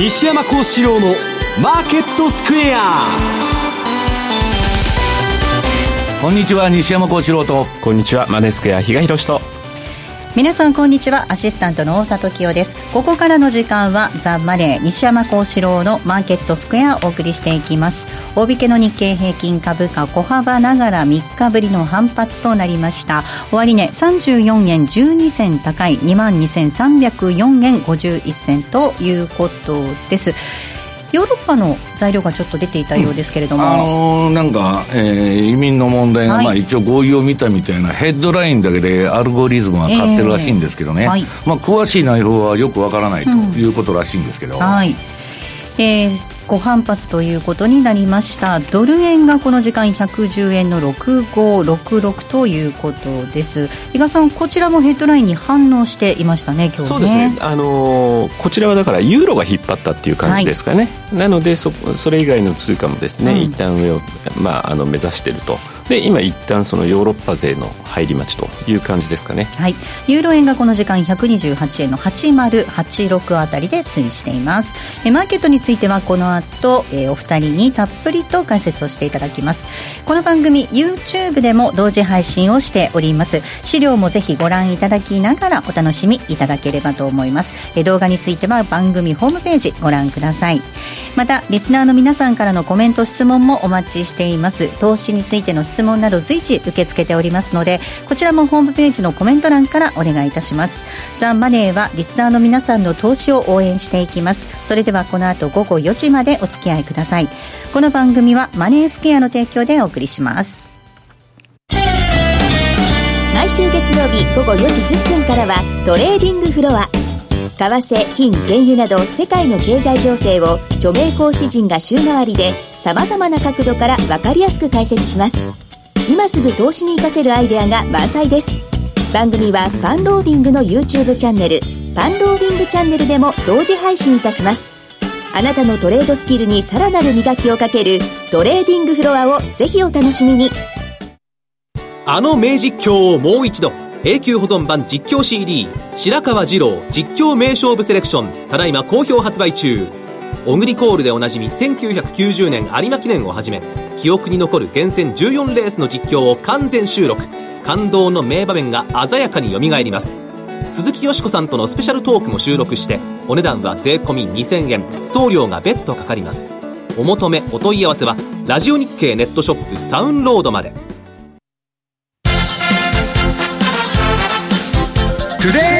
西山幸四郎のマーケットスクエア。こんにちは西山幸四郎と。こんにちはマネースクエア比嘉宏と皆さんこんにちは。アシスタントの大里清です。ここからの時間はザ・マネー西山幸四郎のマーケットスクエアをお送りしていきます。大引けの日経平均株価小幅ながら3日ぶりの反発となりました。終値、ね、34円12銭高い2万2304円51銭ということです。ヨーロッパの材料がちょっと出ていたようですけれども、あのー、なんか、えー、移民の問題が、はい、まあ、一応合意を見たみたいなヘッドラインだけでアルゴリズムが買ってるらしいんですけどね、えーはい、まあ、詳しい内容はよくわからないということらしいんですけど、うん、はい。えーご反発ということになりました。ドル円がこの時間110円の6566ということです。伊賀さんこちらもヘッドラインに反応していましたね今日ね。そうですね。あのー、こちらはだからユーロが引っ張ったっていう感じですかね、はい、なのでそそれ以外の通貨もですね、うん、一旦上を、まあ、あの目指しているとで今一旦そのヨーロッパ勢の入り待ちという感じですかね。はい。ユーロ円がこの時間128円の8086あたりで推移しています。えマーケットについてはこの後、えお二人にたっぷりと解説をしていただきます。この番組 YouTube でも同時配信をしております。資料もぜひご覧いただきながらお楽しみいただければと思います。え動画については番組ホームページご覧ください。またリスナーの皆さんからのコメント質問もお待ちしています。投資についての質問など随時受け付けておりますのでこちらもホームページのコメント欄からお願いいたします。ザ・マネーはリスナーの皆さんの投資を応援していきます。それではこの後午後4時までお付き合いください。この番組はマネースケアの提供でお送りします。毎週月曜日午後4時10分からはトレーディングフロア。為替、金、原油など世界の経済情勢を著名講師陣が週替わりで様々な角度から分かりやすく解説します。今すぐ投資に活かせるアイデアが満載です。番組はパンローリングの YouTube チャンネル、パンローリングチャンネルでも同時配信いたします。あなたのトレードスキルにさらなる磨きをかけるトレーディングフロアをぜひお楽しみに。あの名実況をもう一度。永久保存版実況 CD 白川二郎実況名勝負セレクションただいま好評発売中オグリコールでおなじみ1990年有馬記念をはじめ記憶に残る厳選14レースの実況を完全収録。感動の名場面が鮮やかによみがえります。鈴木よしこさんとのスペシャルトークも収録してお値段は税込2000円。送料が別途かかります。お求めお問い合わせはラジオ日経ネットショップサウンロードまで。Today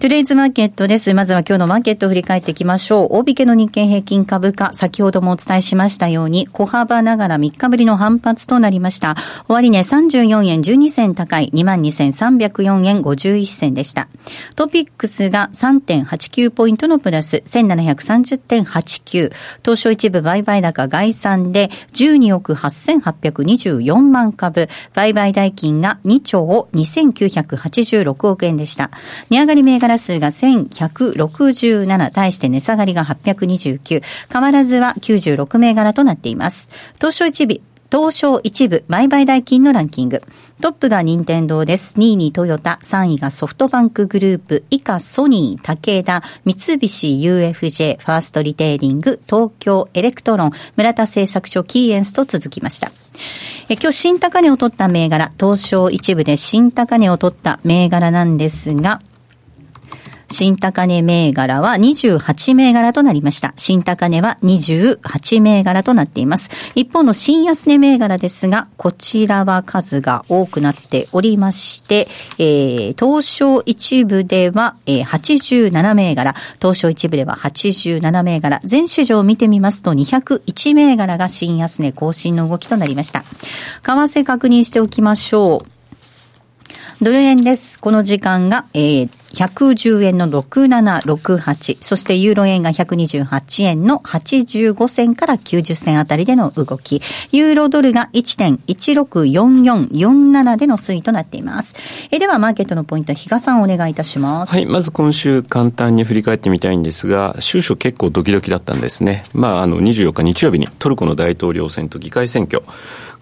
トゥデイズマーケットです。まずは今日のマーケットを振り返っていきましょう。大引けの日経平均株価、先ほどもお伝えしましたように、小幅ながら3日ぶりの反発となりました。終値、ね、34円12銭高い22,304円51銭でした。トピックスが3.89ポイントのプラス1730.89。東証一部売買高概算で12億8824万株。売買代金が2兆2986億円でした。値上がり銘柄数が1167、対して値下がりが829、変わらずは96銘柄となっています。東証一部、東証一部売買代金のランキング。トップが任天堂です。2位にトヨタ、3位がソフトバンクグループ、以下ソニー、武田、三菱 UFJ、ファーストリテイリング、東京エレクトロン、村田製作所キーエンスと続きました。え今日新高値を取った銘柄、東証一部で新高値を取った銘柄なんですが、新高値銘柄は28銘柄となりました。新高値は28銘柄となっています。一方の新安値銘柄ですが、こちらは数が多くなっておりまして、えー、東証一部では、えー、87銘柄、東証一部では87銘柄、全市場を見てみますと201銘柄が新安値更新の動きとなりました。為替確認しておきましょう。ドル円です。この時間が、えー、110円の6768、そしてユーロ円が128円の85銭から90銭あたりでの動き、ユーロドルが1.164447での推移となっています。えでは、マーケットのポイント、比嘉さんお願いいたします。はい、まず今週簡単に振り返ってみたいんですが、収書結構ドキドキだったんですね。まあ、あの、24日日曜日にトルコの大統領選と議会選挙、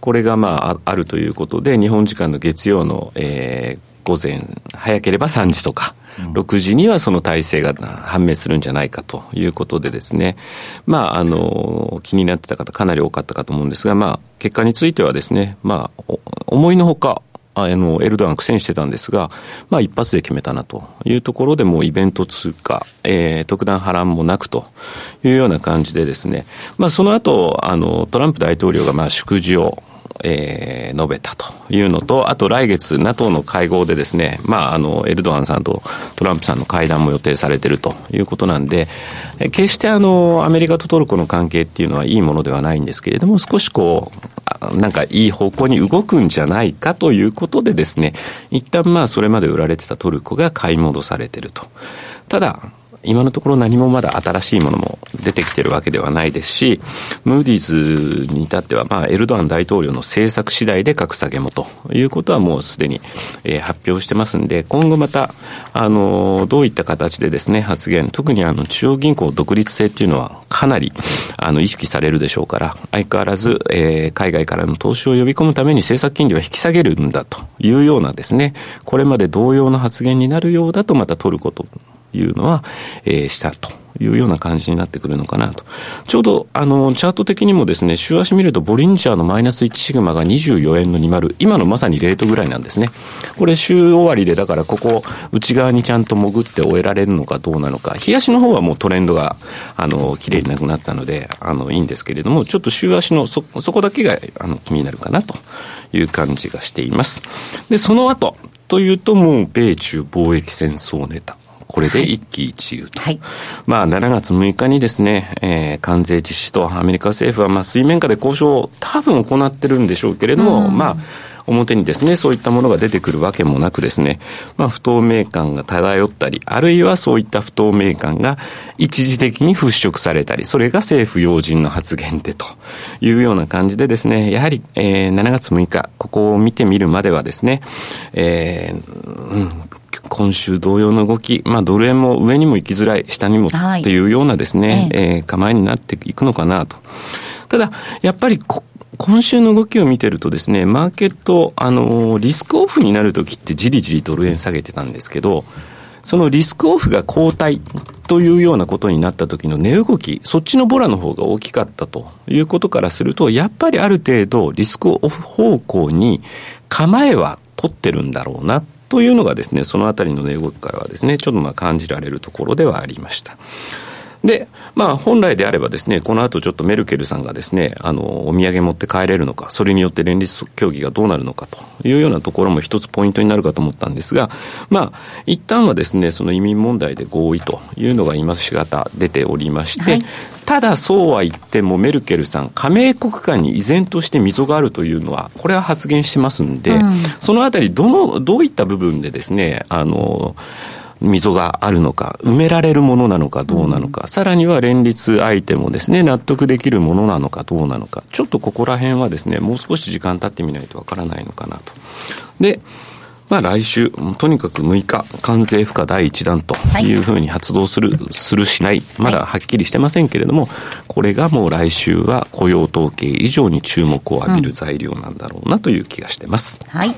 これがまああるということで、日本時間の月曜の、えー、午前、早ければ3時とか、6時にはその体制が判明するんじゃないかということでですね、まあ、あの、気になってた方かなり多かったかと思うんですが、まあ、結果についてはですね、まあ、思いのほか、あの、エルドアン苦戦してたんですが、まあ一発で決めたなというところでもうイベント通過、えー、特段波乱もなくというような感じでですね、まあその後、あの、トランプ大統領がまあ祝辞をえー、述べたというのと、あと来月 NATO の会合でですね、まあ、あの、エルドアンさんとトランプさんの会談も予定されてるということなんで、決してあの、アメリカとトルコの関係っていうのはいいものではないんですけれども、少しこう、なんかいい方向に動くんじゃないかということでですね、一旦まあそれまで売られてたトルコが買い戻されてると。ただ、今のところ何もまだ新しいものも出てきてるわけではないですし、ムーディーズに至っては、まあ、エルドアン大統領の政策次第で格下げもということはもうすでに、えー、発表してますんで、今後また、あの、どういった形でですね、発言、特にあの、中央銀行独立性っていうのはかなり、あの、意識されるでしょうから、相変わらず、えー、海外からの投資を呼び込むために政策金利は引き下げるんだというようなですね、これまで同様の発言になるようだとまた取るこというのは、えー、したというような感じになってくるのかなと。ちょうど、あの、チャート的にもですね、週足見ると、ボリンジャーのマイナス1シグマが24円の20、今のまさにレートぐらいなんですね。これ週終わりで、だからここ、内側にちゃんと潜って終えられるのかどうなのか、日足の方はもうトレンドが、あの、綺麗になくなったので、あの、いいんですけれども、ちょっと週足のそ、そこだけが、あの、気になるかなという感じがしています。で、その後、というともう米中貿易戦争ネタ。これで一喜一憂と。はい、まあ、7月6日にですね、えー、関税実施とアメリカ政府は、まあ、水面下で交渉を多分行ってるんでしょうけれども、まあ、表にですね、そういったものが出てくるわけもなくですね、まあ、不透明感が漂ったり、あるいはそういった不透明感が一時的に払拭されたり、それが政府要人の発言でというような感じでですね、やはり、えー、7月6日、ここを見てみるまではですね、えー、うん、今週同様の動き、まあ、ドル円も上にも行きづらい、下にもっていうようなですね、えええー、構えになっていくのかなと。ただ、やっぱり今週の動きを見てるとですね、マーケット、あの、リスクオフになるときってじりじりドル円下げてたんですけど、そのリスクオフが後退というようなことになった時の値動き、そっちのボラの方が大きかったということからすると、やっぱりある程度リスクオフ方向に構えは取ってるんだろうなというのがですね、そのあたりの値動きからはですね、ちょっとまあ感じられるところではありました。で、まあ本来であればですね、この後ちょっとメルケルさんがですね、あの、お土産持って帰れるのか、それによって連立協議がどうなるのかというようなところも一つポイントになるかと思ったんですが、まあ、一旦はですね、その移民問題で合意というのが今しがた出ておりまして、はい、ただそうは言ってもメルケルさん、加盟国間に依然として溝があるというのは、これは発言してますんで、うん、そのあたり、どの、どういった部分でですね、あの、溝があるのか、埋められるものなのかどうなのか、うん、さらには連立相手もですね、納得できるものなのかどうなのか、ちょっとここら辺はですね、もう少し時間経ってみないとわからないのかなと。で、まあ来週、とにかく6日、関税負荷第1弾というふうに発動する、はい、するしない、まだはっきりしてませんけれども、これがもう来週は雇用統計以上に注目を浴びる材料なんだろうなという気がしてます。はい。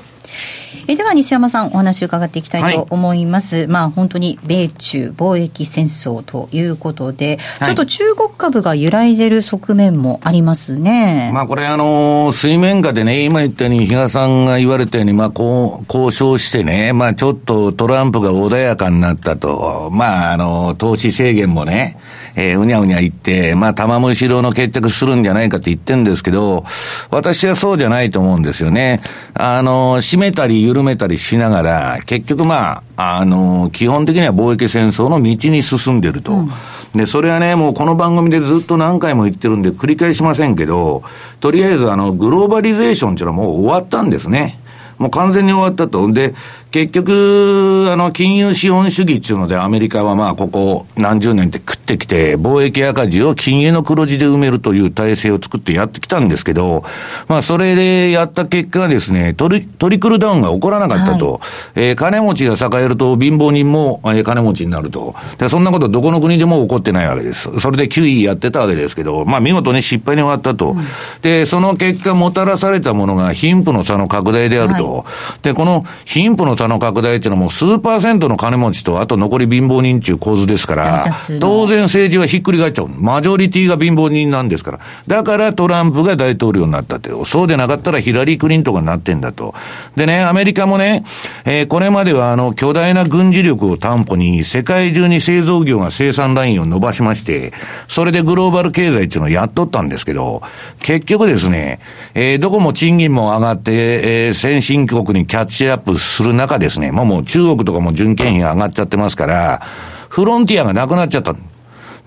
えでは西山さんお話を伺っていきたいと思います、はい、まあ本当に米中貿易戦争ということで、はい、ちょっと中国株が揺らいでる側面もありますね。まあこれあの水面下でね、今言ったように比嘉さんが言われたように、まあこう交渉してね、まあちょっとトランプが穏やかになったと、まああの投資制限もね、えー、うにゃうにゃ言って、まあ、玉虫色の決着するんじゃないかって言ってるんですけど、私はそうじゃないと思うんですよね。あの、締めたり緩めたりしながら、結局まあ、あの、基本的には貿易戦争の道に進んでると。うんで、それはね、もうこの番組でずっと何回も言ってるんで繰り返しませんけど、とりあえずあの、グローバリゼーションっていうのはもう終わったんですね。もう完全に終わったと。で、結局、あの、金融資本主義っていうので、アメリカはまあ、ここ何十年って食ってきて、貿易赤字を金融の黒字で埋めるという体制を作ってやってきたんですけど、まあ、それでやった結果がですね、トリ、トリクルダウンが起こらなかったと。はい、えー、金持ちが栄えると貧乏人も、えー、金持ちになると。で、そんなことどこの国でも起こってないわけです。それで9位やってたわけですけど、まあ、見事に失敗に終わったと。うん、で、その結果もたらされたものが貧富の差の拡大であると。はい、で、この貧富の差の拡大っていうのはもう数パーセントの金持ちと、あと残り貧乏人っていう構図ですから、当然政治はひっくり返っちゃう。マジョリティが貧乏人なんですから。だからトランプが大統領になったって。そうでなかったらヒラリー・クリントンがなってんだと。でね、アメリカもね、えー、これまではあの、巨大な軍事力を担保に、世界中に製造業が生産ラインを伸ばしまして、それでグローバル経済っていうのをやっとったんですけど、結局ですね、えー、どこも賃金も上がって、えー、先進国にキャッチアップする中ですね、もうもう中国とかも準権費が上がっちゃってますから、フロンティアがなくなっちゃった。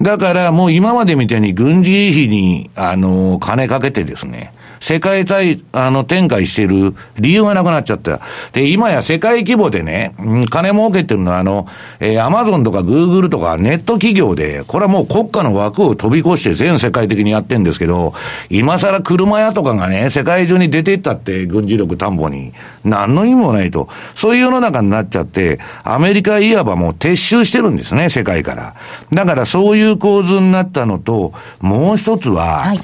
だからもう今までみたいに軍事費に、あの、金かけてですね、世界対、あの、展開してる理由がなくなっちゃった。で、今や世界規模でね、金儲けてるのは、あの、えー、アマゾンとかグーグルとかネット企業で、これはもう国家の枠を飛び越して全世界的にやってんですけど、今更車屋とかがね、世界中に出ていったって軍事力担保に、何の意味もないと。そういう世の中になっちゃって、アメリカいわばもう撤収してるんですね、世界から。だからそういう構図になったのと、もう一つは、はい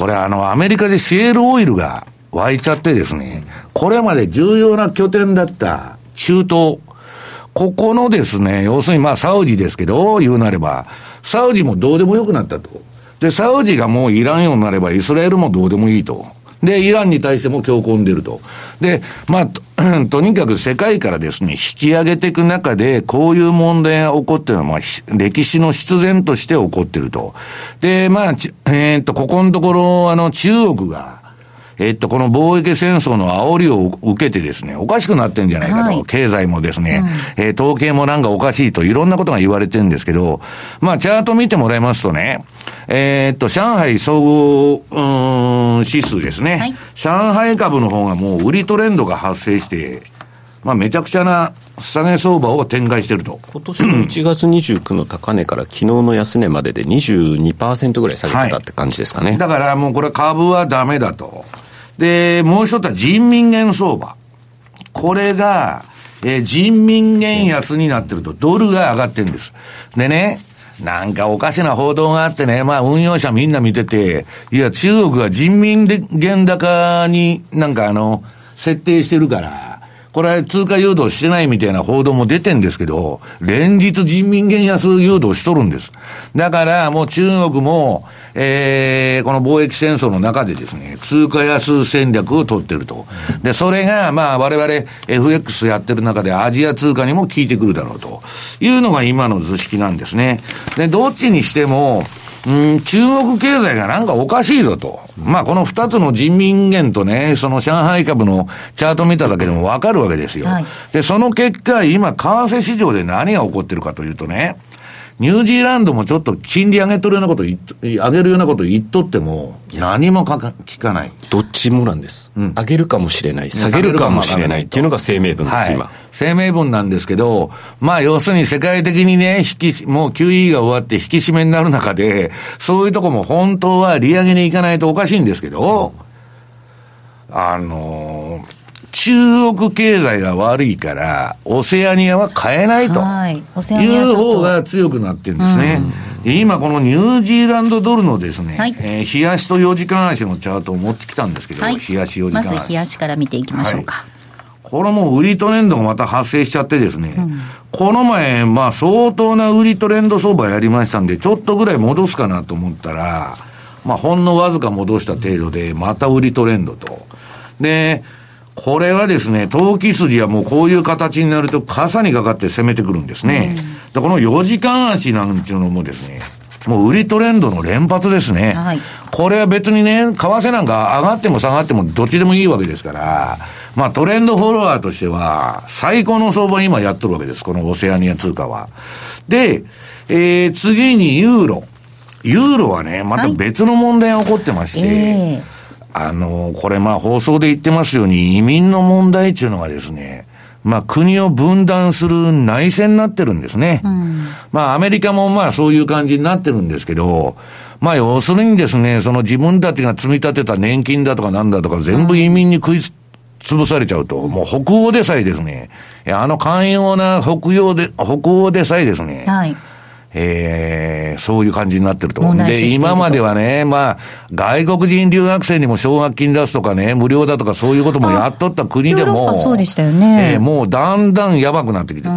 これあの、アメリカでシエルオイルが湧いちゃってですね、これまで重要な拠点だった中東、ここのですね、要するにまあサウジですけど、言うなれば、サウジもどうでもよくなったと。で、サウジがもういらんようになれば、イスラエルもどうでもいいと。で、イランに対しても強行んでると。で、まあ、と、にかく世界からですね、引き上げていく中で、こういう問題が起こってるのは、まあ、歴史の必然として起こってると。で、まあ、えー、っと、ここのところ、あの、中国が、えっと、この貿易戦争の煽りを受けてですね、おかしくなってんじゃないかと。はい、経済もですね、うん、えー、統計もなんかおかしいと、いろんなことが言われてるんですけど、まあ、チャート見てもらいますとね、えー、っと、上海総合、うん、指数ですね、はい。上海株の方がもう売りトレンドが発生して、まあ、めちゃくちゃな下げ相場を展開してると。今年の1月29の高値から昨日の安値までで22%ぐらい下げてたって感じですかね。はい、だからもうこれ株はダメだと。で、もう一つは人民元相場。これが、えー、人民元安になってると、ドルが上がってるんです。でね、なんかおかしな報道があってね、まあ運用者みんな見てて、いや、中国は人民元高になんかあの、設定してるから、これは通貨誘導してないみたいな報道も出てんですけど、連日人民元安誘導しとるんです。だからもう中国も、えー、この貿易戦争の中でですね、通貨安戦略を取ってると。で、それが、まあ我々 FX やってる中でアジア通貨にも効いてくるだろうというのが今の図式なんですね。で、どっちにしても、うん、中国経済がなんかおかしいぞと。まあ、この二つの人民元とね、その上海株のチャート見ただけでもわかるわけですよ。はい、で、その結果、今、為替市場で何が起こってるかというとね、ニュージーランドもちょっと金利上げとるようなこと上げるようなこと言っとっても、何もかか聞かない。どっちもなんです。うん、上げるかもしれない、下げるかもしれない。っていうのが声明文です、はい、今。声明文なんですけど、まあ要するに世界的にね、引き、もう QE が終わって引き締めになる中で、そういうとこも本当は利上げに行かないとおかしいんですけど、あのー中国経済が悪いから、オセアニアは買えないという方が強くなってるんですね。うん、今、このニュージーランドドルのですね、はい、えー、冷やしと4時間足のチャートを持ってきたんですけど、はい、冷やし4時間足。まず冷やしから見ていきましょうか。はいこれも売りトレンドがまた発生しちゃってですね、うん、この前、まあ相当な売りトレンド相場やりましたんで、ちょっとぐらい戻すかなと思ったら、まあほんのわずか戻した程度で、また売りトレンドと。で、これはですね、投機筋はもうこういう形になると傘にかかって攻めてくるんですね。うん、この4時間足なんていうのもですね、もう売りトレンドの連発ですね。はい、これは別にね、為替なんか上がっても下がってもどっちでもいいわけですから、まあトレンドフォロワーとしては、最高の相場今やっとるわけです。このオセアニア通貨は。で、えー、次にユーロ。ユーロはね、また別の問題が起こってまして、はいえーあの、これまあ放送で言ってますように、移民の問題っていうのがですね、まあ国を分断する内戦になってるんですね。うん、まあアメリカもまあそういう感じになってるんですけど、まあ要するにですね、その自分たちが積み立てた年金だとかなんだとか全部移民に食い潰されちゃうと、もう北欧でさえですね、あの寛容な北洋で、北欧でさえですね、はいえー、そういう感じになってると。で、今まではね、まあ、外国人留学生にも奨学金出すとかね、無料だとかそういうこともやっとった国でも、そうでしたよね。えー、もうだんだんやばくなってきてる。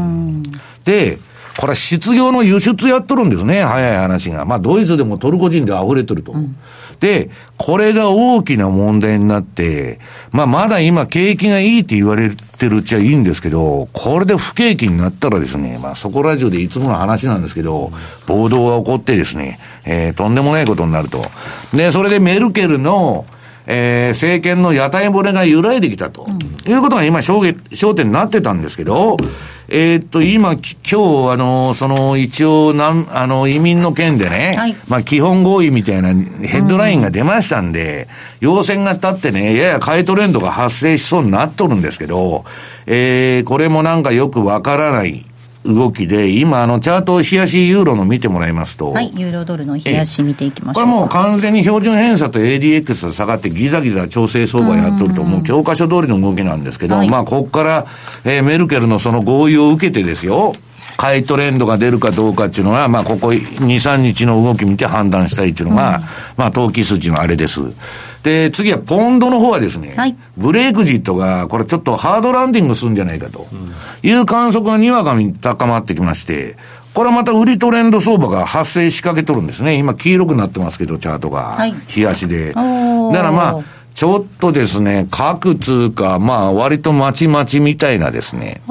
で、これは失業の輸出やっとるんですね、早い話が。まあ、ドイツでもトルコ人で溢れてると。うんで、でこれが大きな問題になって、まあまだ今景気がいいって言われてるっちゃいいんですけど、これで不景気になったらですね、まあそこラジオでいつもの話なんですけど、暴動が起こってですね、えー、とんでもないことになると。で、それでメルケルの、えー、政権の屋台骨が揺らいできたと、うん、いうことが今焦点になってたんですけど、えー、っと、今、今日、あの、その、一応、なん、あの、移民の件でね、はい、まあ、基本合意みたいなヘッドラインが出ましたんで、うん、要請が立ってね、やや買いトレンドが発生しそうになっとるんですけど、えー、これもなんかよくわからない。動きで、今、あの、チャート、冷やしユーロの見てもらいますと。はい、ユーロドルの冷やし見ていきましょう。これもう完全に標準偏差と ADX が下がってギザギザ調整相場やっとると、もう教科書通りの動きなんですけど、はい、まあ、ここから、えー、メルケルのその合意を受けてですよ、買いトレンドが出るかどうかっていうのは、まあ、ここ2、3日の動き見て判断したいっていうのが、うん、まあ、投機筋のあれです。で、次はポンドの方はですね、はい、ブレイクジットが、これちょっとハードランディングするんじゃないかという観測がにわかに高まってきまして、これはまた売りトレンド相場が発生しかけとるんですね。今黄色くなってますけど、チャートが。はい、冷やしで。だからまあ、ちょっとですね、各通貨、まあ割とまちまちみたいなですね。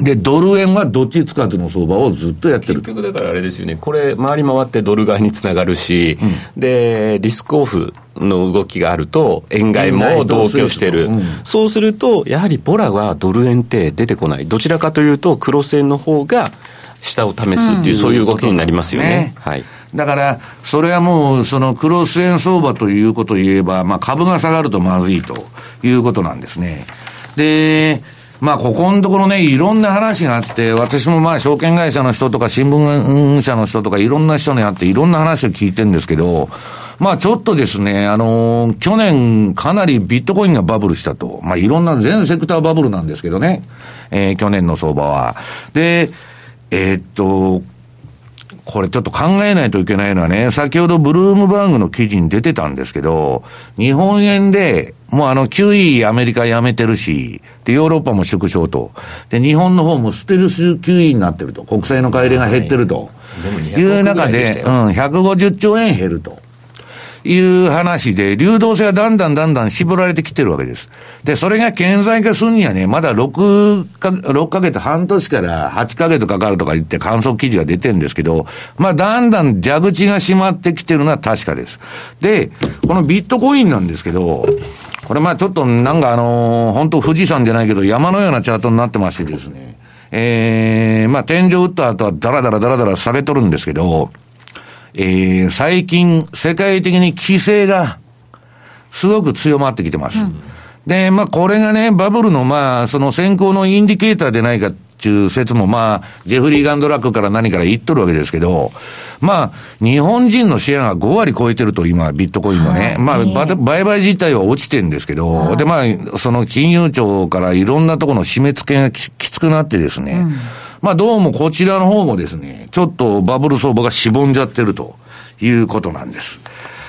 で、ドル円はどっちつかずの相場をずっとやってる。結局だからあれですよね、これ、回り回ってドル買いにつながるし、うん、で、リスクオフの動きがあると、円買いも同居してる、うん、そうすると、やはりボラはドル円って出てこない、どちらかというと、クロス円の方が下を試すっていう、うん、そういう動きになりますよね。ね。はい、だから、それはもう、そのクロス円相場ということを言えば、まあ、株が下がるとまずいということなんですね。で、まあ、ここのところね、いろんな話があって、私もまあ、証券会社の人とか、新聞社の人とか、いろんな人に会って、いろんな話を聞いてるんですけど、まあちょっとですね、あのー、去年かなりビットコインがバブルしたと。まあいろんな全セクターバブルなんですけどね。えー、去年の相場は。で、えー、っと、これちょっと考えないといけないのはね、先ほどブルームバーグの記事に出てたんですけど、日本円で、もうあの QE アメリカやめてるし、で、ヨーロッパも縮小と。で、日本の方もステルス QE になってると。国債の帰りが減ってると。いう中で、うん、150兆円減ると。いう話で、流動性はだんだんだんだん絞られてきてるわけです。で、それが顕在化するにはね、まだ6か、6ヶ月、半年から8ヶ月かかるとか言って観測記事が出てるんですけど、まあ、だんだん蛇口が閉まってきてるのは確かです。で、このビットコインなんですけど、これまあちょっとなんかあのー、本当富士山じゃないけど山のようなチャートになってましてですね、ええー、まあ天井打った後はダラダラダラダラ下げとるんですけど、えー、最近、世界的に規制が、すごく強まってきてます。うん、で、まあ、これがね、バブルの、まあ、その先行のインディケーターでないかっていう説も、まあ、ジェフリー・ガンドラックから何から言っとるわけですけど、まあ、日本人のシェアが5割超えてると、今、ビットコインのね。まあ、売買自体は落ちてるんですけど、で、まあ、その金融庁からいろんなところの締め付けがきつくなってですね、うんまあどうもこちらの方もですね、ちょっとバブル相場がしぼんじゃってるということなんです。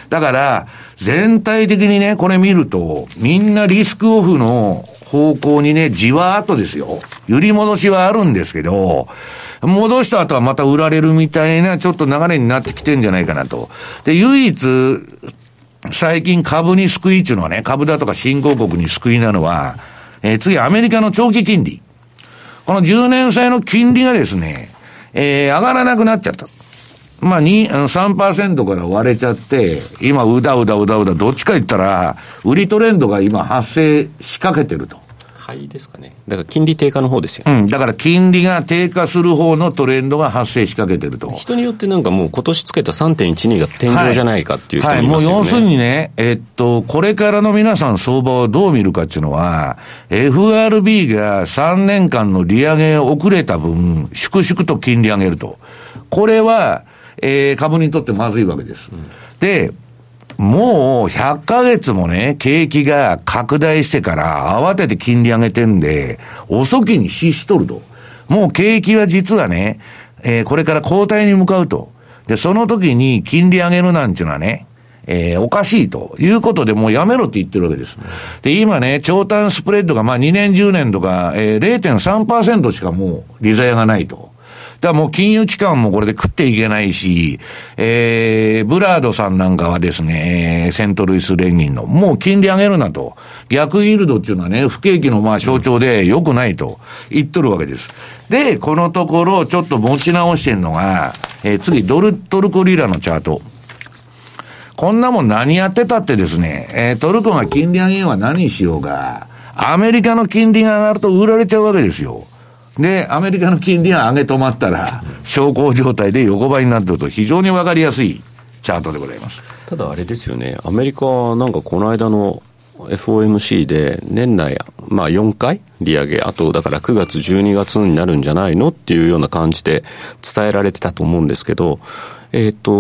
だから、全体的にね、これ見ると、みんなリスクオフの方向にね、じわーっとですよ。揺り戻しはあるんですけど、戻した後はまた売られるみたいな、ちょっと流れになってきてんじゃないかなと。で、唯一、最近株に救いっていうのはね、株だとか新興国に救いなのは、えー、次アメリカの長期金利。この10年債の金利がですね、えー、上がらなくなっちゃった。まあ、2、3%から割れちゃって、今、うだうだうだうだ、どっちか言ったら、売りトレンドが今発生しかけてると。買いですかね。だから金利低下の方ですよ、ね、うん。だから金利が低下する方のトレンドが発生しかけてると。人によってなんかもう今年つけた3.12が天井じゃないかっていう人もいますよね。はい、はい、もう要するにね、えっと、これからの皆さん相場をどう見るかっていうのは、FRB が3年間の利上げ遅れた分、粛々と金利上げると。これは、えー、株にとってまずいわけです。うん、で、もう100ヶ月もね、景気が拡大してから慌てて金利上げてんで、遅きに失しとると。もう景気は実はね、えー、これから後退に向かうと。で、その時に金利上げるなんていうのはね、えー、おかしいということでもうやめろって言ってるわけです。で、今ね、長短スプレッドがまあ2年10年とか、えー、0.3%しかもう利ザヤがないと。だからもう金融機関もこれで食っていけないし、えー、ブラードさんなんかはですね、セントルイス連銀の、もう金利上げるなと。逆イールドっていうのはね、不景気のまあ象徴で良くないと言っとるわけです。で、このところちょっと持ち直してるのが、えー、次、ドル、トルコリラのチャート。こんなもん何やってたってですね、えー、トルコが金利上げは何しようが、アメリカの金利が上がると売られちゃうわけですよ。で、アメリカの金利が上げ止まったら、小康状態で横ばいになってると非常にわかりやすいチャートでございます。ただあれですよね、アメリカなんかこの間の FOMC で年内、まあ4回利上げ、あとだから9月、12月になるんじゃないのっていうような感じで伝えられてたと思うんですけど、えっ、ー、と、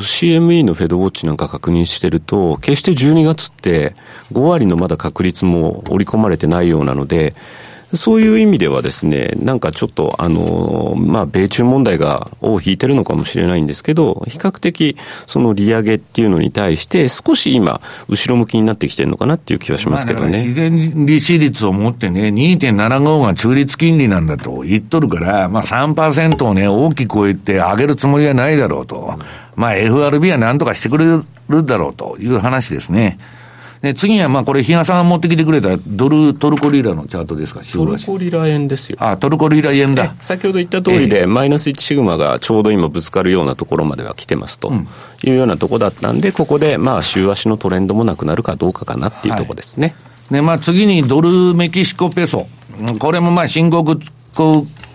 CME のフェドウォッチなんか確認してると、決して12月って5割のまだ確率も織り込まれてないようなので、そういう意味ではですね、なんかちょっと、あの、まあ、米中問題が尾を引いてるのかもしれないんですけど、比較的、その利上げっていうのに対して、少し今、後ろ向きになってきてるのかなっていう気はしますけどね。自然利子率を持ってね、2.75が中立金利なんだと言っとるから、まあ3%をね、大きく超えて上げるつもりはないだろうと。まあ FRB は何とかしてくれるだろうという話ですね。で、次はまあこれ、比嘉さんが持ってきてくれたドル、トルコリラのチャートですか、トルコリラ円ですよ。あ、トルコリラ円だ。先ほど言った通りで、マイナス1シグマがちょうど今ぶつかるようなところまでは来てますというようなところだったんで、ここでまあ週足のトレンドもなくなるかどうかかなっていうところですね。はい、で、まあ次にドルメキシコペソ。これもまあ新国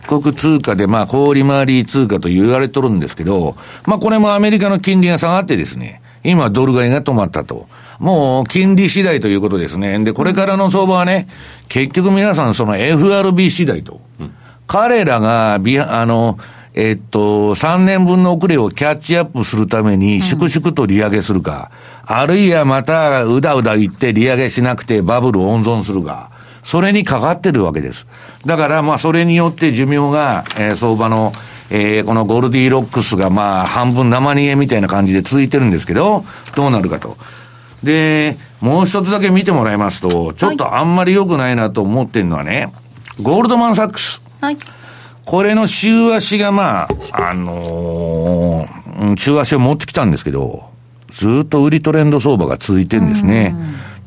国通貨で、まあ、小売回り通貨と言われとるんですけど、まあ、これもアメリカの金利が下がってですね、今、ドル買いが止まったと。もう金利次第ということですね。で、これからの相場はね、結局皆さんその FRB 次第と。うん、彼らが、ビあの、えっと、3年分の遅れをキャッチアップするために、粛々と利上げするか、うん、あるいはまた、うだうだ言って利上げしなくてバブルを温存するか、それにかかってるわけです。だから、まあ、それによって寿命が、えー、相場の、えー、このゴルディロックスがまあ、半分生逃げみたいな感じで続いてるんですけど、どうなるかと。で、もう一つだけ見てもらいますと、ちょっとあんまり良くないなと思ってるのはね、ゴールドマンサックス。はい。これの週足がまあ、あのー、週足を持ってきたんですけど、ずっと売りトレンド相場が続いてるんですね。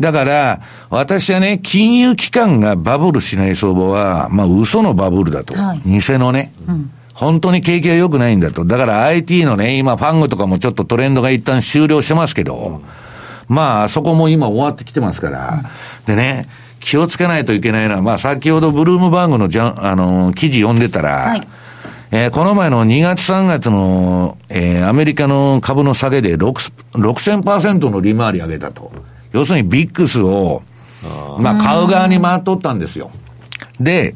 だから、私はね、金融機関がバブルしない相場は、まあ嘘のバブルだと。はい、偽のね。うん本当に景気が良くないんだと。だから IT のね、今ファングとかもちょっとトレンドが一旦終了してますけど、まあ、そこも今終わってきてますから、でね、気をつけないといけないのは、まあ、先ほどブルームバーグのじゃ、あの、記事読んでたら、はい、えー、この前の2月3月の、えー、アメリカの株の下げで6000%の利回り上げたと。要するにビックスを、まあ、買う側に回っとったんですよ。で、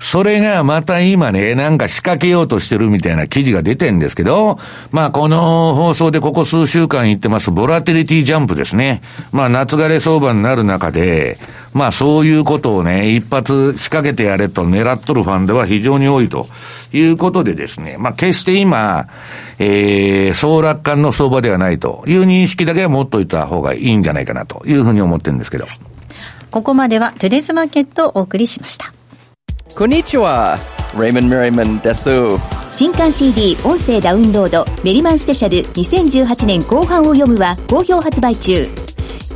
それがまた今ね、なんか仕掛けようとしてるみたいな記事が出てんですけど、まあこの放送でここ数週間言ってます、ボラテリティジャンプですね。まあ夏枯れ相場になる中で、まあそういうことをね、一発仕掛けてやれと狙っとるファンでは非常に多いということでですね、まあ決して今、えー、総楽観の相場ではないという認識だけは持っといた方がいいんじゃないかなというふうに思ってるんですけど。ここまではテレスマーケットをお送りしました。こんにちは。レイモン・メリマンです。新刊 CD 音声ダウンロードメリマンスペシャル2018年後半を読むは好評発売中。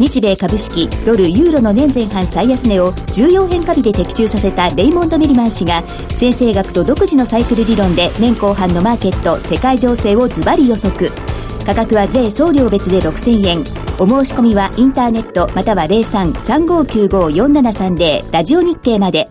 日米株式ドルユーロの年前半最安値を14変化日で的中させたレイモンド・メリマン氏が先生学と独自のサイクル理論で年後半のマーケット世界情勢をズバリ予測価格は税送料別で6000円お申し込みはインターネットまたは0335954730ラジオ日経まで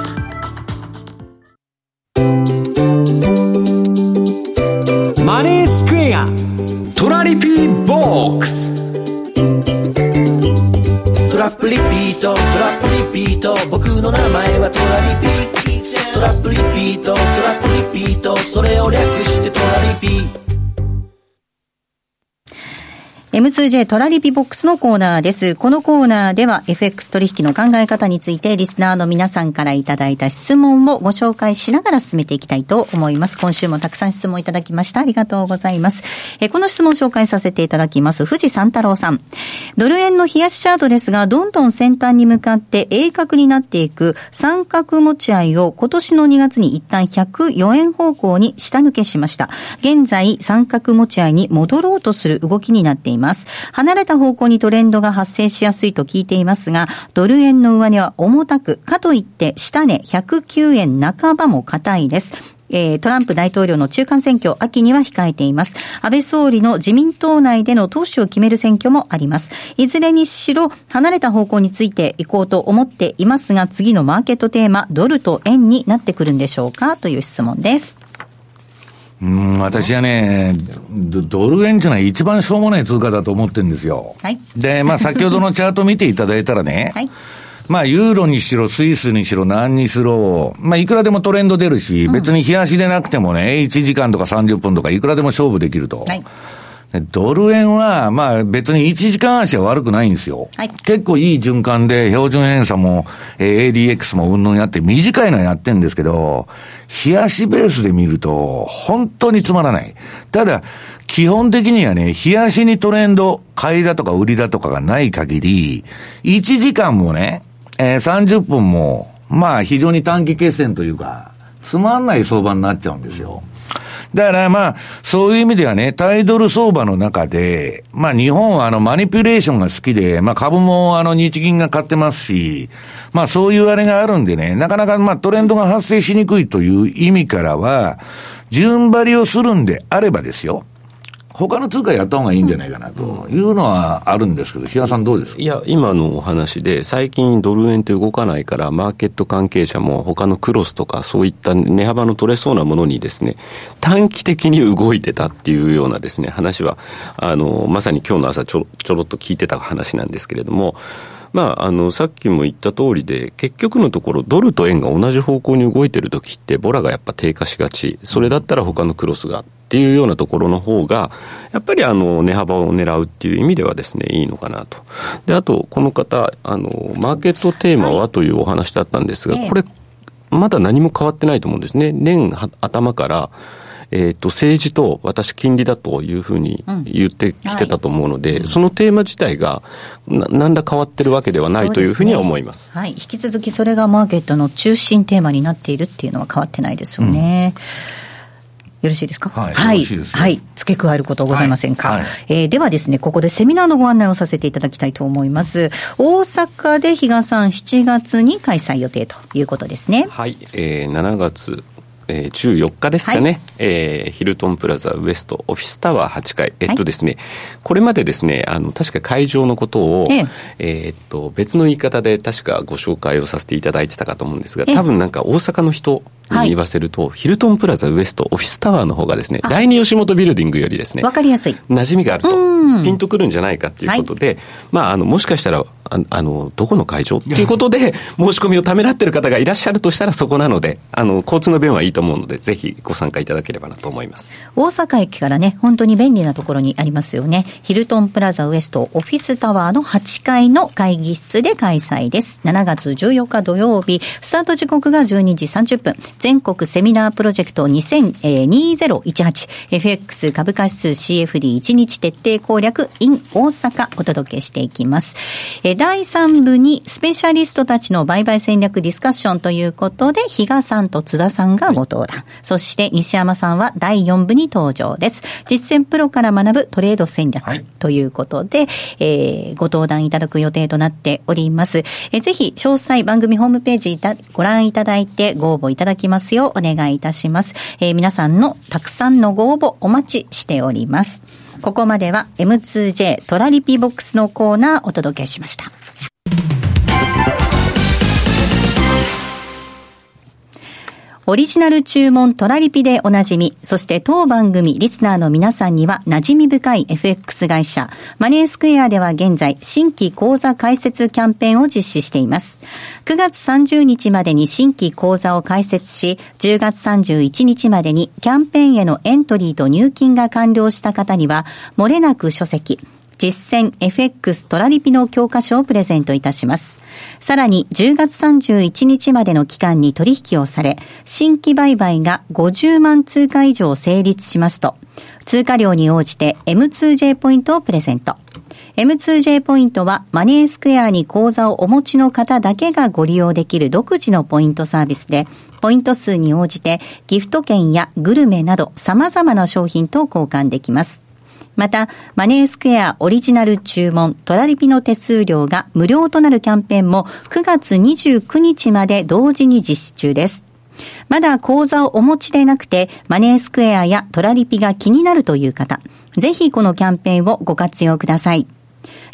僕の中 M2J トラリピボックスのコーナーです。このコーナーでは FX 取引の考え方についてリスナーの皆さんからいただいた質問をご紹介しながら進めていきたいと思います。今週もたくさん質問いただきました。ありがとうございます。えこの質問を紹介させていただきます。富士三太郎さん。ドル円の冷やしチャートですが、どんどん先端に向かって鋭角になっていく三角持ち合いを今年の2月に一旦104円方向に下抜けしました。現在三角持ち合いに戻ろうとする動きになっています。ます。離れた方向にトレンドが発生しやすいと聞いていますが、ドル円の上値は重たく、かといって下値109円半ばも硬いです。えー、トランプ大統領の中間選挙、秋には控えています。安倍総理の自民党内での党首を決める選挙もあります。いずれにしろ、離れた方向についていこうと思っていますが、次のマーケットテーマ、ドルと円になってくるんでしょうか？という質問です。うん、私はね、ドル円っていうのは一番しょうもない通貨だと思ってるんですよ。はい。で、まあ先ほどのチャート見ていただいたらね、はい。まあ、ユーロにしろ、スイスにしろ、何にしろ、まあ、いくらでもトレンド出るし、うん、別に冷やしでなくてもね、1時間とか30分とか、いくらでも勝負できると。はい。ドル円は、まあ別に1時間足は悪くないんですよ。はい、結構いい循環で、標準偏差も、えー、ADX もうんぬんやって、短いのはやってんですけど、冷やしベースで見ると、本当につまらない。ただ、基本的にはね、冷やしにトレンド、買いだとか売りだとかがない限り、1時間もね、えー、30分も、まあ非常に短期決戦というか、つまんない相場になっちゃうんですよ。だからまあ、そういう意味ではね、タイドル相場の中で、まあ日本はあのマニピュレーションが好きで、まあ株もあの日銀が買ってますし、まあそういうあれがあるんでね、なかなかまあトレンドが発生しにくいという意味からは、順張りをするんであればですよ。他の通貨やった方がいいんじゃないかなというのはあるんですけど、比嘉さんどうですか？いや、今のお話で、最近ドル円って動かないから、マーケット関係者も他のクロスとか、そういった値幅の取れそうなものにですね、短期的に動いてたっていうようなですね、話は、あの、まさに今日の朝ちょちょろっと聞いてた話なんですけれども、まあ、あの、さっきも言った通りで、結局のところ、ドルと円が同じ方向に動いてる時って、ボラがやっぱ低下しがち。それだったら他のクロスがっていうようなところの方が、やっぱりあの、値幅を狙うっていう意味ではですね、いいのかなと。で、あと、この方、あの、マーケットテーマはというお話だったんですが、これ、まだ何も変わってないと思うんですね。年頭から、えっ、ー、と、政治と私金利だというふうに言ってきてたと思うので、うんはい、そのテーマ自体がな、なんだ変わってるわけではないというふうには思います。すね、はい。引き続きそれがマーケットの中心テーマになっているっていうのは変わってないですよね。うんよろしいですか？はい。はい。はい。付け加えることございませんか、はいはい、えー、ではですね、ここでセミナーのご案内をさせていただきたいと思います。大阪で比嘉さん7月に開催予定ということですね。はい。えー、7月えー、14日ですかね、はい、えー、ヒルトンプラザウエストオフィスタワー8階、えっとですね、はい、これまでですね、あの、確か会場のことを、ええ。ー、っと、別の言い方で確かご紹介をさせていただいてたかと思うんですが、多分なんか大阪の人に言わせると、はい、ヒルトンプラザウエストオフィスタワーの方がですね、第二吉本ビルディングよりですね、わかりやすい。馴染みがあると、ピンとくるんじゃないかということで、まあ、あの、もしかしたら、ああの、どこの会場っていうことで、申し込みをためらってる方がいらっしゃるとしたらそこなので、あの、交通の便はいいと思うので、ぜひご参加いただければなと思います。大阪駅からね、本当に便利なところにありますよね。ヒルトンプラザウエストオフィスタワーの8階の会議室で開催です。7月14日土曜日、スタート時刻が12時30分、全国セミナープロジェクト2018、FX 株価指数 CFD1 日徹底攻略 in 大阪お届けしていきます。え第3部にスペシャリストたちの売買戦略ディスカッションということで、比嘉さんと津田さんがご登壇。はい、そして西山さんは第4部に登場です。実践プロから学ぶトレード戦略ということで、はい、えー、ご登壇いただく予定となっております。えー、ぜひ詳細番組ホームページご覧いただいてご応募いただきますようお願いいたします。えー、皆さんのたくさんのご応募お待ちしております。ここまでは M2J トラリピボックスのコーナーお届けしました。オリジナル注文トラリピでおなじみ、そして当番組リスナーの皆さんには馴染み深い FX 会社、マネースクエアでは現在、新規講座開設キャンペーンを実施しています。9月30日までに新規講座を開設し、10月31日までにキャンペーンへのエントリーと入金が完了した方には、漏れなく書籍、実践 FX トラリピの教科書をプレゼントいたします。さらに10月31日までの期間に取引をされ、新規売買が50万通貨以上成立しますと、通貨量に応じて M2J ポイントをプレゼント。M2J ポイントはマネースクエアに口座をお持ちの方だけがご利用できる独自のポイントサービスで、ポイント数に応じてギフト券やグルメなど様々な商品と交換できます。また、マネースクエアオリジナル注文、トラリピの手数料が無料となるキャンペーンも9月29日まで同時に実施中です。まだ口座をお持ちでなくて、マネースクエアやトラリピが気になるという方、ぜひこのキャンペーンをご活用ください。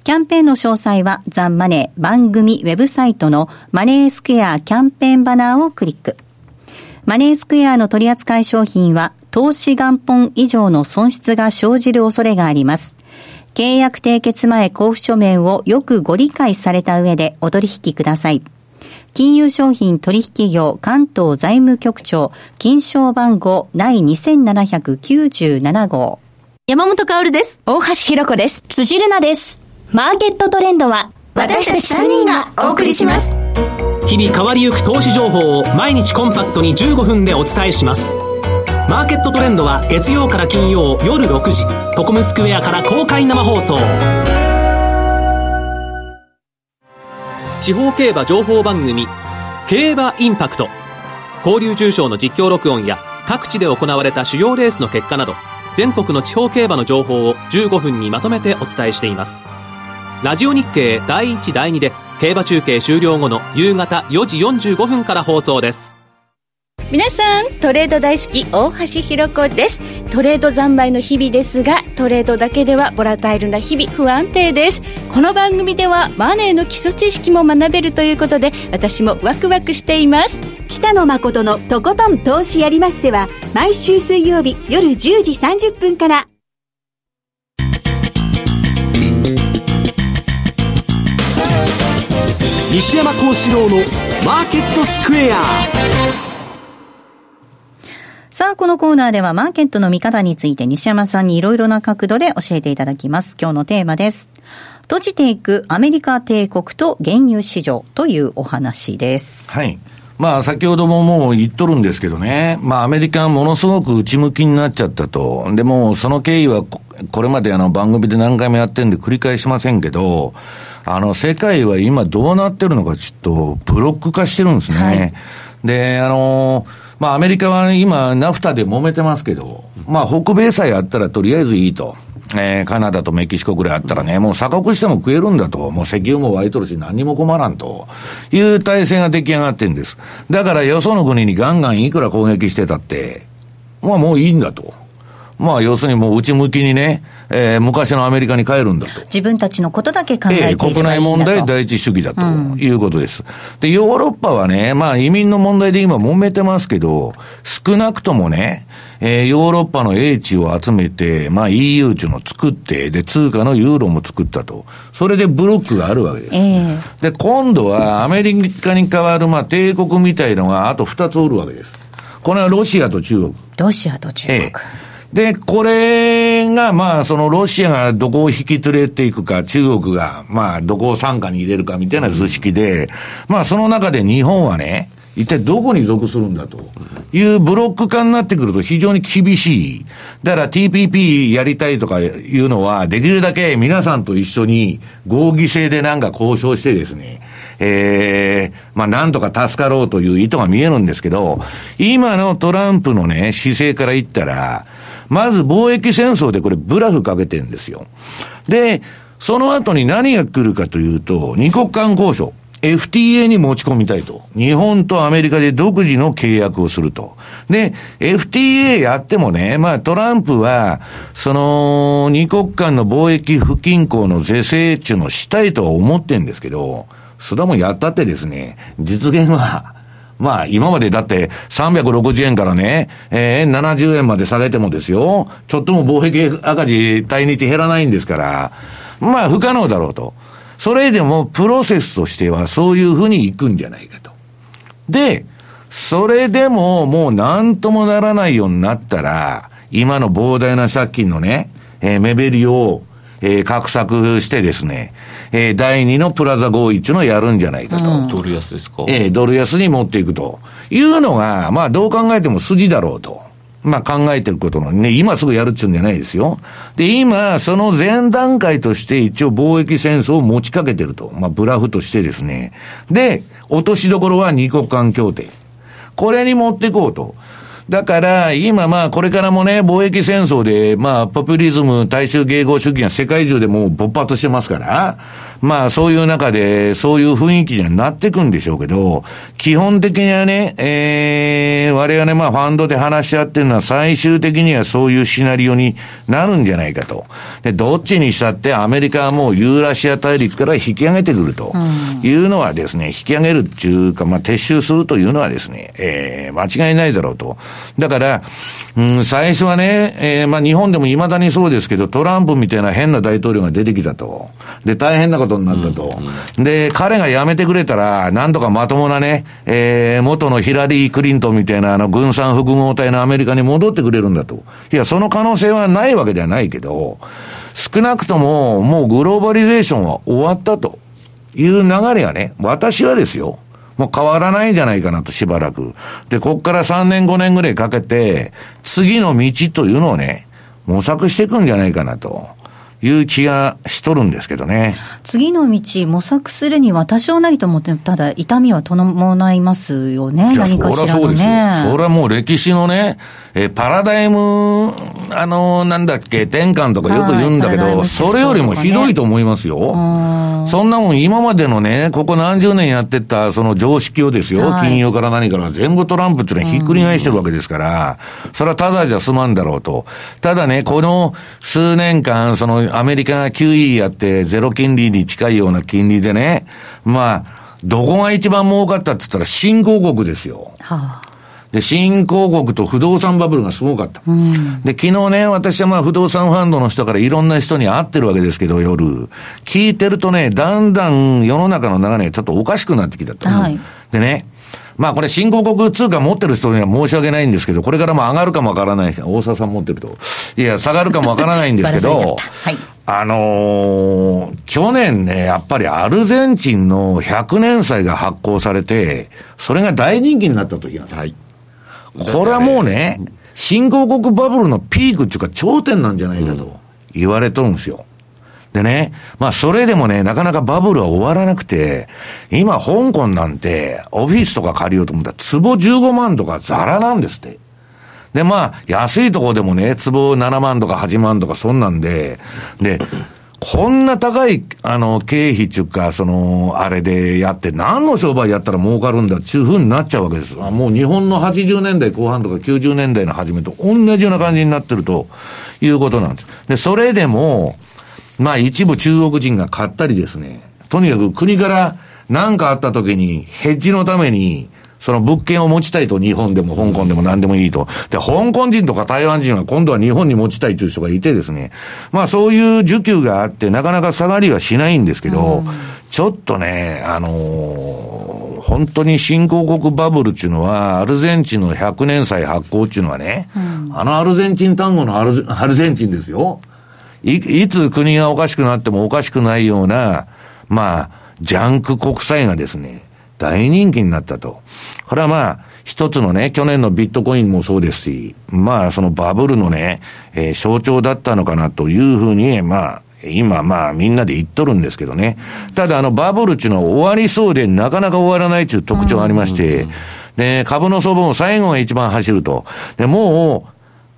キャンペーンの詳細はザンマネー番組ウェブサイトのマネースクエアキャンペーンバナーをクリック。マネースクエアの取扱い商品は投資元本以上の損失が生じる恐れがあります。契約締結前交付書面をよくご理解された上でお取引ください。金融商品取引業関東財務局長金賞番号第2797号山本薫です。大橋弘子です。辻るなです。マーケットトレンドは私たち3人がお送りします。日々変わりゆく投資情報を毎日コンパクトに15分でお伝えします。マーケットトレンドは月曜から金曜夜6時。トコムスクエアから公開生放送。地方競馬情報番組競馬インパクト。交流重賞の実況録音や各地で行われた主要レースの結果など全国の地方競馬の情報を15分にまとめてお伝えしています。ラジオ日経第1第2で競馬中継終了後の夕方4時45分から放送です。皆さんトレード大好き大橋ひろ子です。トレード三昧の日々ですがトレードだけではボラタイルな日々不安定です。この番組ではマネーの基礎知識も学べるということで私もワクワクしています。北野誠のとことん投資やりまっせは毎週水曜日夜10時30分から。西山幸四郎のマーケットスクエアさあ、このコーナーではマーケットの見方について西山さんにいろいろな角度で教えていただきます。今日のテーマです。閉じていくアメリカ帝国と原油市場というお話です。はい。まあ、先ほどももう言っとるんですけどね。まあ、アメリカはものすごく内向きになっちゃったと。でも、その経緯はこれまであの番組で何回もやってんで繰り返しませんけど、あの、世界は今どうなってるのかちょっとブロック化してるんですね。はい、で、あのーまあ、アメリカは今、ナフタで揉めてますけど、まあ、北米さえあったらとりあえずいいと。えー、カナダとメキシコぐらいあったらね、もう鎖国しても食えるんだと。もう石油も湧いとるし何も困らんと。いう体制が出来上がってんです。だからよその国にガンガンいくら攻撃してたって、まあもういいんだと。まあ、要するにもう内向きにね、えー、昔のアメリカに帰るんだと。自分たちのことだけ考えていればいいんだと、えー、国内問題第一主義だということです、うん、で、ヨーロッパはね、まあ移民の問題で今揉めてますけど、少なくともね、えー、ヨーロッパの英知を集めて、まあ EU っていうのを作って、で、通貨のユーロも作ったと。それでブロックがあるわけです。えー、で、今度はアメリカに代わる、まあ帝国みたいのがあと二つおるわけです。これはロシアと中国。ロシアと中国。えーで、これが、まあ、そのロシアがどこを引き連れていくか、中国が、まあ、どこを傘下に入れるかみたいな図式で、まあ、その中で日本はね、一体どこに属するんだというブロック化になってくると非常に厳しい。だから TPP やりたいとかいうのは、できるだけ皆さんと一緒に合議制でなんか交渉してですね、ええー、まあなんとか助かろうという意図が見えるんですけど、今のトランプのね、姿勢から言ったら、まず貿易戦争でこれブラフかけてるんですよ。で、その後に何が来るかというと、二国間交渉。FTA に持ち込みたいと。日本とアメリカで独自の契約をすると。で、FTA やってもね、まあトランプは、その、二国間の貿易不均衡の是正っていうのをしたいとは思ってんですけど、それはもうやったってですね、実現は、まあ、今までだって360円からね、えー、70円まで下げてもですよ、ちょっとも貿易赤字対日減らないんですから、まあ、不可能だろうと。それでも、プロセスとしてはそういうふうにいくんじゃないかと。で、それでももう何ともならないようになったら、今の膨大な借金のね、えー、目減りを、えー、画策してですね、えー、第二のプラザ合意っていうのをやるんじゃないかと。うん、ドル安ですか？えー、ドル安に持っていくというのが、まあどう考えても筋だろうと。まあ考えてることのね、今すぐやるっちゅうんじゃないですよ。で、今、その前段階として一応貿易戦争を持ちかけてると。まあブラフとしてですね。で、落としどころは二国間協定。これに持っていこうと。だから、今まあ、これからもね、貿易戦争で、まあ、ポピュリズム、大衆迎合主義が世界中でもう勃発してますから、まあ、そういう中で、そういう雰囲気にはなっていくんでしょうけど、基本的にはね、えー、我々まあ、ファンドで話し合ってるのは、最終的にはそういうシナリオになるんじゃないかと。で、どっちにしたって、アメリカはもうユーラシア大陸から引き上げてくるというのはですね、引き上げるっていうか、まあ、撤収するというのはですね、えー、間違いないだろうと。だから、うん、最初はね、えー、まあ日本でも未だにそうですけど、トランプみたいな変な大統領が出てきたと。で、大変なことになったと。うん、で、彼が辞めてくれたら、なんとかまともなね、えー、元のヒラリー・クリントンみたいなあの軍産複合体のアメリカに戻ってくれるんだと。いや、その可能性はないわけではないけど、少なくとももうグローバリゼーションは終わったという流れがね、私はですよ、もう変わらないんじゃないかなと、しばらく。で、こっから3年5年ぐらいかけて、次の道というのをね、模索していくんじゃないかなと。いう気がしとるんですけどね。次の道、模索するには多少なりとも、ただ痛みは伴いますよね、何かしらのね。それはもう歴史のね、えパラダイム、あの、なんだっけ、転換とかよく言うんだけど、はい、それよりもひどいと思いますよ。そんなもん今までのね、ここ何十年やってたその常識をですよ、はい、金融から何から全部トランプっていうのはひっくり返してるわけですから、それはただじゃ済まんだろうと。ただね、この数年間、そのアメリカが QE やってゼロ金利に近いような金利でね、まあ、どこが一番儲かったって言ったら新興国ですよ。はあで、新興国と不動産バブルがすごかった。うん、で、昨日ね、私はまあ不動産ファンドの人からいろんな人に会ってるわけですけど、夜。聞いてるとね、だんだん世の中の流れちょっとおかしくなってきたと。はい、でね、まあこれ新興国通貨持ってる人には申し訳ないんですけど、これからも上がるかもわからないし、大沢さん持ってると。いや、下がるかもわからないんですけど、はい、あのー、去年ね、やっぱりアルゼンチンの100年債が発行されて、それが大人気になった時なんです。はいこれはもうね、新興国バブルのピークっていうか頂点なんじゃないかと言われとるんですよ。でね、まあそれでもね、なかなかバブルは終わらなくて、今香港なんてオフィスとか借りようと思ったら壺15万とかザラなんですって。で、まあ安いとこでもね、壺7万とか8万とかそんなんで、で、こんな高い、あの、経費っていうか、その、あれでやって、何の商売やったら儲かるんだっていうふうになっちゃうわけです。もう日本の80年代後半とか90年代の初めと同じような感じになってるということなんです。で、それでも、まあ一部中国人が買ったりですね、とにかく国から何かあった時に、ヘッジのために、その物件を持ちたいと、日本でも香港でも何でもいいと。で、香港人とか台湾人は今度は日本に持ちたいという人がいてですね、まあそういう需給があって、なかなか下がりはしないんですけど、ちょっとね、あのー、本当に新興国バブルっていうのは、アルゼンチンの100年債発行っていうのはね、うん、あのアルゼンチン単語のアルアルゼンチンですよ。い、いつ国がおかしくなってもおかしくないような、まあ、ジャンク国債がですね、大人気になったと。これはまあ、一つのね、去年のビットコインもそうですし、まあ、そのバブルのね、えー、象徴だったのかなというふうに、まあ、今まあみんなで言っとるんですけどね。ただあのバブルっていうのは終わりそうでなかなか終わらないっていう特徴がありまして、で、株の相場も最後が一番走ると。で、もう、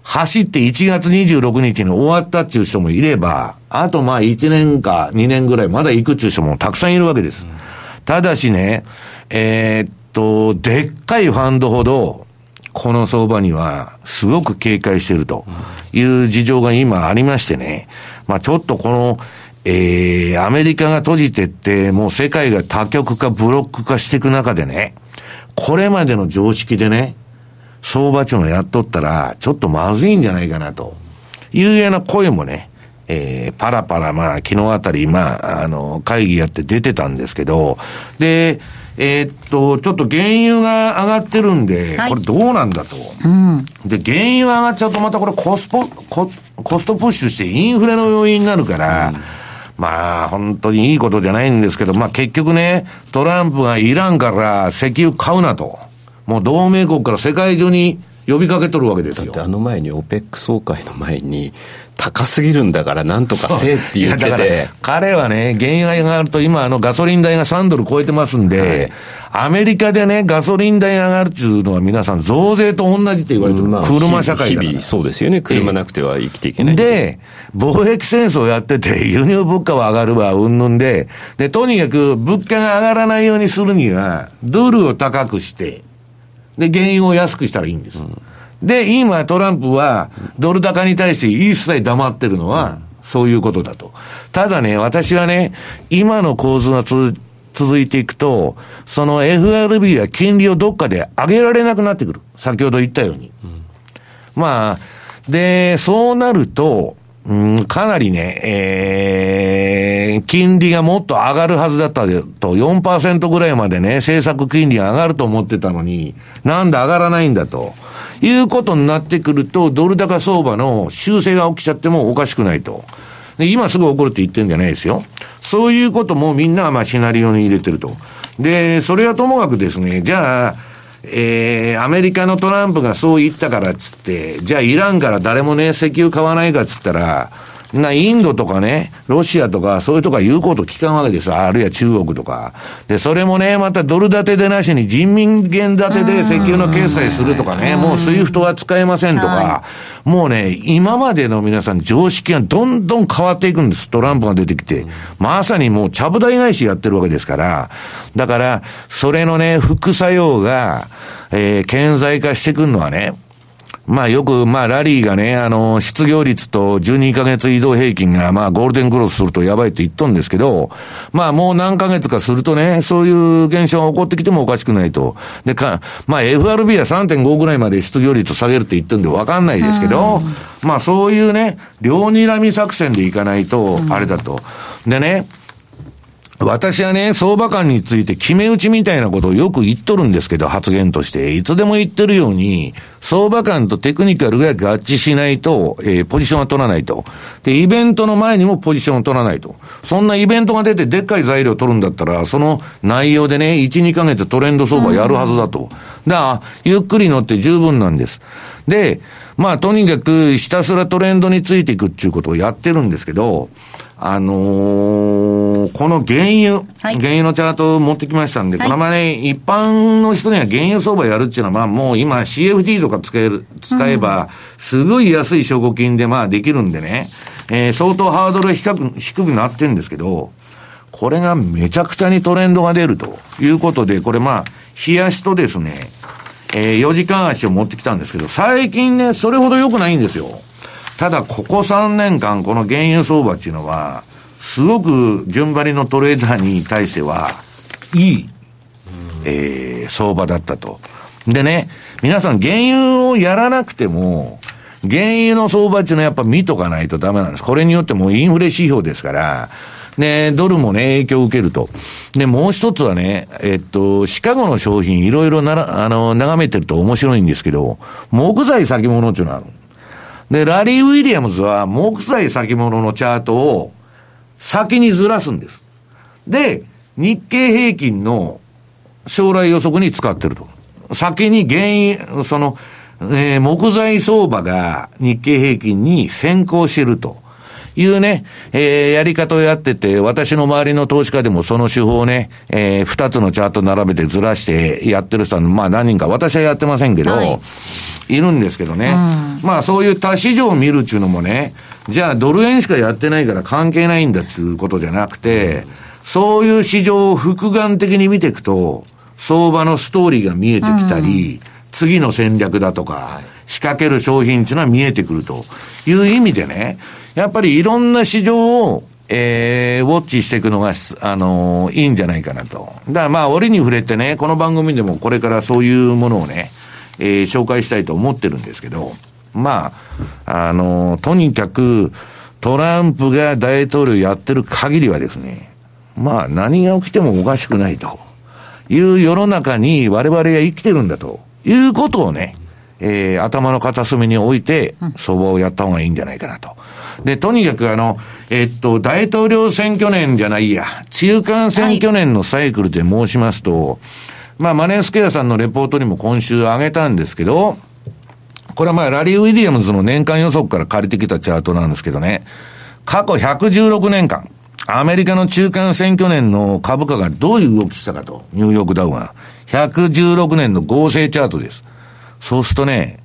走って1月26日に終わったっていう人もいれば、あとまあ1年か2年ぐらいまだ行くっていう人もたくさんいるわけです。ただしね、えー、っと、でっかいファンドほど、この相場にはすごく警戒しているという事情が今ありましてね。まあちょっとこの、えー、アメリカが閉じてって、もう世界が多極化、ブロック化していく中でね、これまでの常識でね、相場値のやっとったら、ちょっとまずいんじゃないかなというような声もね、えー、パラパラ、まあ、昨日あたり、まあ、あの、会議やって出てたんですけど、で、えー、っと、ちょっと原油が上がってるんで、はい、これどうなんだと。うん、で、原油上がっちゃうとまたこれコスポ、ココストプッシュしてインフレの要因になるから、うんまあ、本当にいいことじゃないんですけど、まあ結局ね、トランプがイランから石油買うなと。もう同盟国から世界中に呼びかけとるわけですよ。だってあの前に、オペック総会の前に、高すぎるんだからなんとかせえって言ってて。彼はね、原油が上がると今あのガソリン代が3ドル超えてますんで、はい、アメリカでね、ガソリン代上がるっていうのは皆さん増税と同じって言われてる。まあ、車社会だ日々そうですよね。車なくては生きていけない。で、貿易戦争やってて、輸入物価は上がるわ、うんぬんで、で、とにかく物価が上がらないようにするには、ドルを高くして、で、原油を安くしたらいいんです。で、今トランプは、ドル高に対して一切黙ってるのは、そういうことだと。ただね、私はね、今の構図が続いていくと、その FRB は金利をどっかで上げられなくなってくる。先ほど言ったように。まあ、で、そうなると、うん、かなりね、えー、金利がもっと上がるはずだったと、4%ぐらいまでね、政策金利が上がると思ってたのに、なんで上がらないんだと。いうことになってくると、ドル高相場の修正が起きちゃってもおかしくないと。で今すぐ起こるって言ってるんじゃないですよ。そういうこともみんなまあシナリオに入れてると。で、それはともかくですね、じゃあ、えー、アメリカのトランプがそう言ったからっつって、じゃあイランから誰もね、石油買わないかっつったら、な、インドとかね、ロシアとか、そういうとこは言うこと聞かんわけですよ。あるいは中国とか。で、それもね、またドル建てでなしに人民元建てで石油の決済するとかね、もうスイフトは使えませんとか、もうね、今までの皆さん常識がどんどん変わっていくんです。トランプが出てきて。まさにもうちゃぶ台返しやってるわけですから。だから、それのね、副作用が、えー、顕在化してくるのはね、まあよく、まあラリーがね、あの、失業率と12ヶ月移動平均が、まあゴールデンクロスするとやばいって言っとんですけど、まあもう何ヶ月かするとね、そういう現象が起こってきてもおかしくないと。で、か、まあ FRB は3.5ぐらいまで失業率下げるって言ってんでわかんないですけど、まあそういうね、両睨み作戦でいかないと、あれだと。でね、私はね、相場感について決め打ちみたいなことをよく言っとるんですけど、発言として。いつでも言ってるように、相場感とテクニカルが合致しないと、えー、ポジションは取らないと。で、イベントの前にもポジションを取らないと。そんなイベントが出てでっかい材料を取るんだったら、その内容でね、1、2ヶ月トレンド相場やるはずだと。だから、ゆっくり乗って十分なんです。で、まあ、とにかくひたすらトレンドについていくっていうことをやってるんですけど、あのー、この原油、はい、原油のチャートを持ってきましたんで、はい、このままね、一般の人には原油相場やるっていうのは、まあもう今 CFD とか使える、使えば、すごい安い証拠金でまあできるんでね、えー、相当ハードル低く、低くなってるんですけど、これがめちゃくちゃにトレンドが出るということで、これまあ、冷やしとですね、えー、4時間足を持ってきたんですけど、最近ね、それほど良くないんですよ。ただ、ここ3年間、この原油相場っていうのは、すごく順張りのトレーダーに対しては、いい、えー、相場だったと。でね、皆さん原油をやらなくても、原油の相場っていうのはやっぱ見とかないとダメなんです。これによってもインフレ指標ですから、ね、ドルもね、影響を受けると。で、もう一つはね、えっと、シカゴの商品いろいろなら、あの、眺めてると面白いんですけど、木材先物っていうのはある。で、ラリー・ウィリアムズは木材先物のチャートを先にずらすんです。で、日経平均の将来予測に使ってると。先に原因、その、えー、木材相場が日経平均に先行してると。いうね、えー、やり方をやってて、私の周りの投資家でもその手法をね、えー、二つのチャート並べてずらしてやってる人は、まあ何人か、私はやってませんけど、はい、いるんですけどね。うん、まあそういう多市場を見るっていうのもね、じゃあドル円しかやってないから関係ないんだっていうことじゃなくて、そういう市場を複眼的に見ていくと、相場のストーリーが見えてきたり、うん、次の戦略だとか、仕掛ける商品っていうのは見えてくるという意味でね、やっぱりいろんな市場をえー、ウォッチしていくのが、あのー、いいんじゃないかなと。だからまあ、折に触れてね、この番組でもこれからそういうものをね、えー、紹介したいと思ってるんですけど、まあ、あのー、とにかく、トランプが大統領やってる限りはですね、まあ、何が起きてもおかしくないという世の中に我々が生きてるんだと。いうことをね、えー、頭の片隅に置いて、相場をやった方がいいんじゃないかなと。で、とにかくあの、えっと、大統領選挙年じゃないや、中間選挙年のサイクルで申しますと、はい、まあ、マネースケアさんのレポートにも今週上げたんですけど、これはまあ、ラリー・ウィリアムズの年間予測から借りてきたチャートなんですけどね、過去116年間、アメリカの中間選挙年の株価がどういう動きしたかと、ニューヨークダウが。116年の合成チャートです。そうするとね、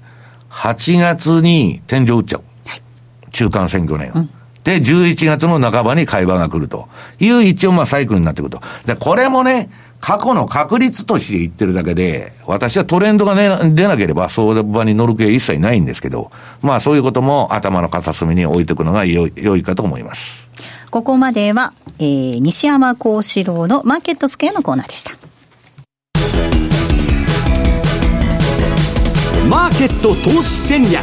8月に天井打っちゃう。はい、中間選挙年。うん、で、11月の半ばに会話が来るという一応まあサイクルになってくると。で、これもね、過去の確率として言ってるだけで、私はトレンドが、ね、出なければ相場に乗る気は一切ないんですけど、まあそういうことも頭の片隅に置いておくのが良い良いかと思います。ここまでは、えー、西山幸四郎のマーケットスクエアのコーナーでした。マーケット投資戦略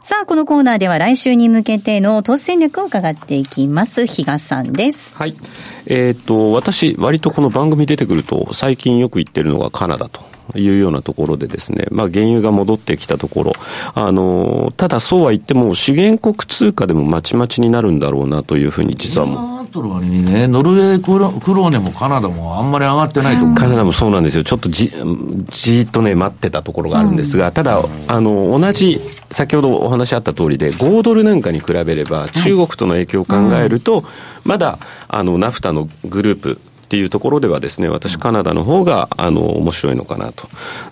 さあ、このコーナーでは来週に向けての投資戦略を伺っていきます。比嘉さんです。はい。えっ、と、私、割とこの番組出てくると、最近よく言ってるのがカナダと。いうようなところでですね、まあ原油が戻ってきたところ、あの、ただそうは言っても資源国通貨でもまちまちになるんだろうなというふうに実はもう。トル割にね、ノルウェークロクローネもカナダもあんまり上がってないと思う。カナダもそうなんですよ。ちょっとじ、じっとね、待ってたところがあるんですが、うん、ただ、あの、同じ、先ほどお話あった通りで、5ドルなんかに比べれば、中国との影響を考えると、まだ、あの、ナフタのグループ、っていうところではですね、私カナダの方が、あの、面白いのかなと。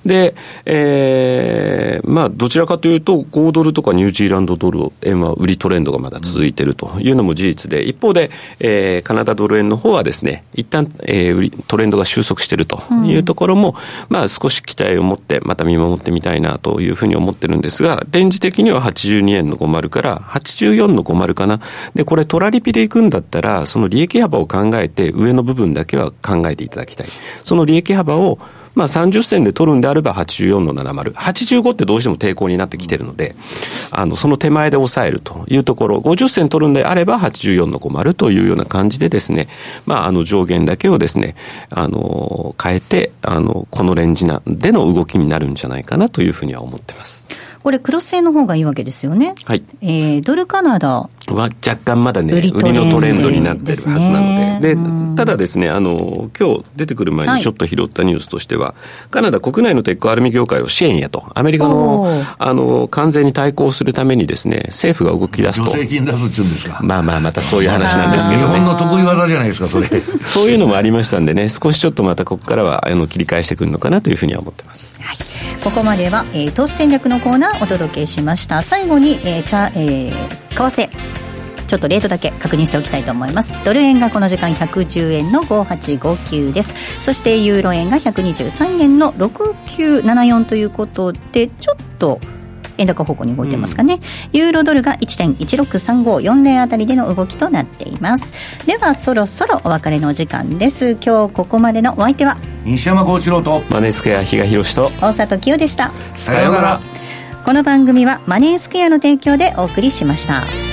で、えー、まあ、どちらかというと、5ドルとかニュージーランドドル円は売りトレンドがまだ続いているというのも事実で、一方で、えー、カナダドル円の方はですね、一旦、えー、売りトレンドが収束しているというところも、うん、まあ、少し期待を持って、また見守ってみたいなというふうに思ってるんですが、レンジ的には82円の50から84の50かな。で、これトラリピでいくんだったら、その利益幅を考えて上の部分だけけは考えていただきたい。その利益幅をまあ30銭で取るんであれば84の70。85ってどうしても抵抗になってきてるので、あの、その手前で抑えるというところ、50銭取るんであれば84の50というような感じでですね、まああの上限だけをですね、あの、変えて、あの、このレンジなでの動きになるんじゃないかなというふうには思ってます。これクロス線の方がいいわけですよね。はい。えー、ドルカナダは若干まだね、売りのトレンドになってるはずなので。で、ただですね、あの、今日出てくる前にちょっと拾ったニュースとしては、はい、カナダ国内の鉄鋼アルミ業界を支援やと、アメリカの、あの、完全に対抗するためにですね、政府が動き出すと。助成金出すっちゅうんですか？まあまあ、またそういう話なんですけどね。日本の得意技じゃないですか、それ。そういうのもありましたんでね、少しちょっとまたここからは、あの、切り返してくるのかなというふうには思ってます。はい。ここまでは、えー、投資戦略のコーナーお届けしました。最後に、えー、チャ、えー、為替。ちょっとレートだけ確認しておきたいと思います。ドル円がこの時間110円の5859です。そしてユーロ円が123円の6974ということでちょっと円高方向に動いてますかね、うん、ユーロドルが1.163540あたりでの動きとなっています。ではそろそろお別れの時間です。今日ここまでのお相手は西山幸四郎とマネースクエア比嘉宏と大里清でした。さようなら。この番組はマネースクエアの提供でお送りしました。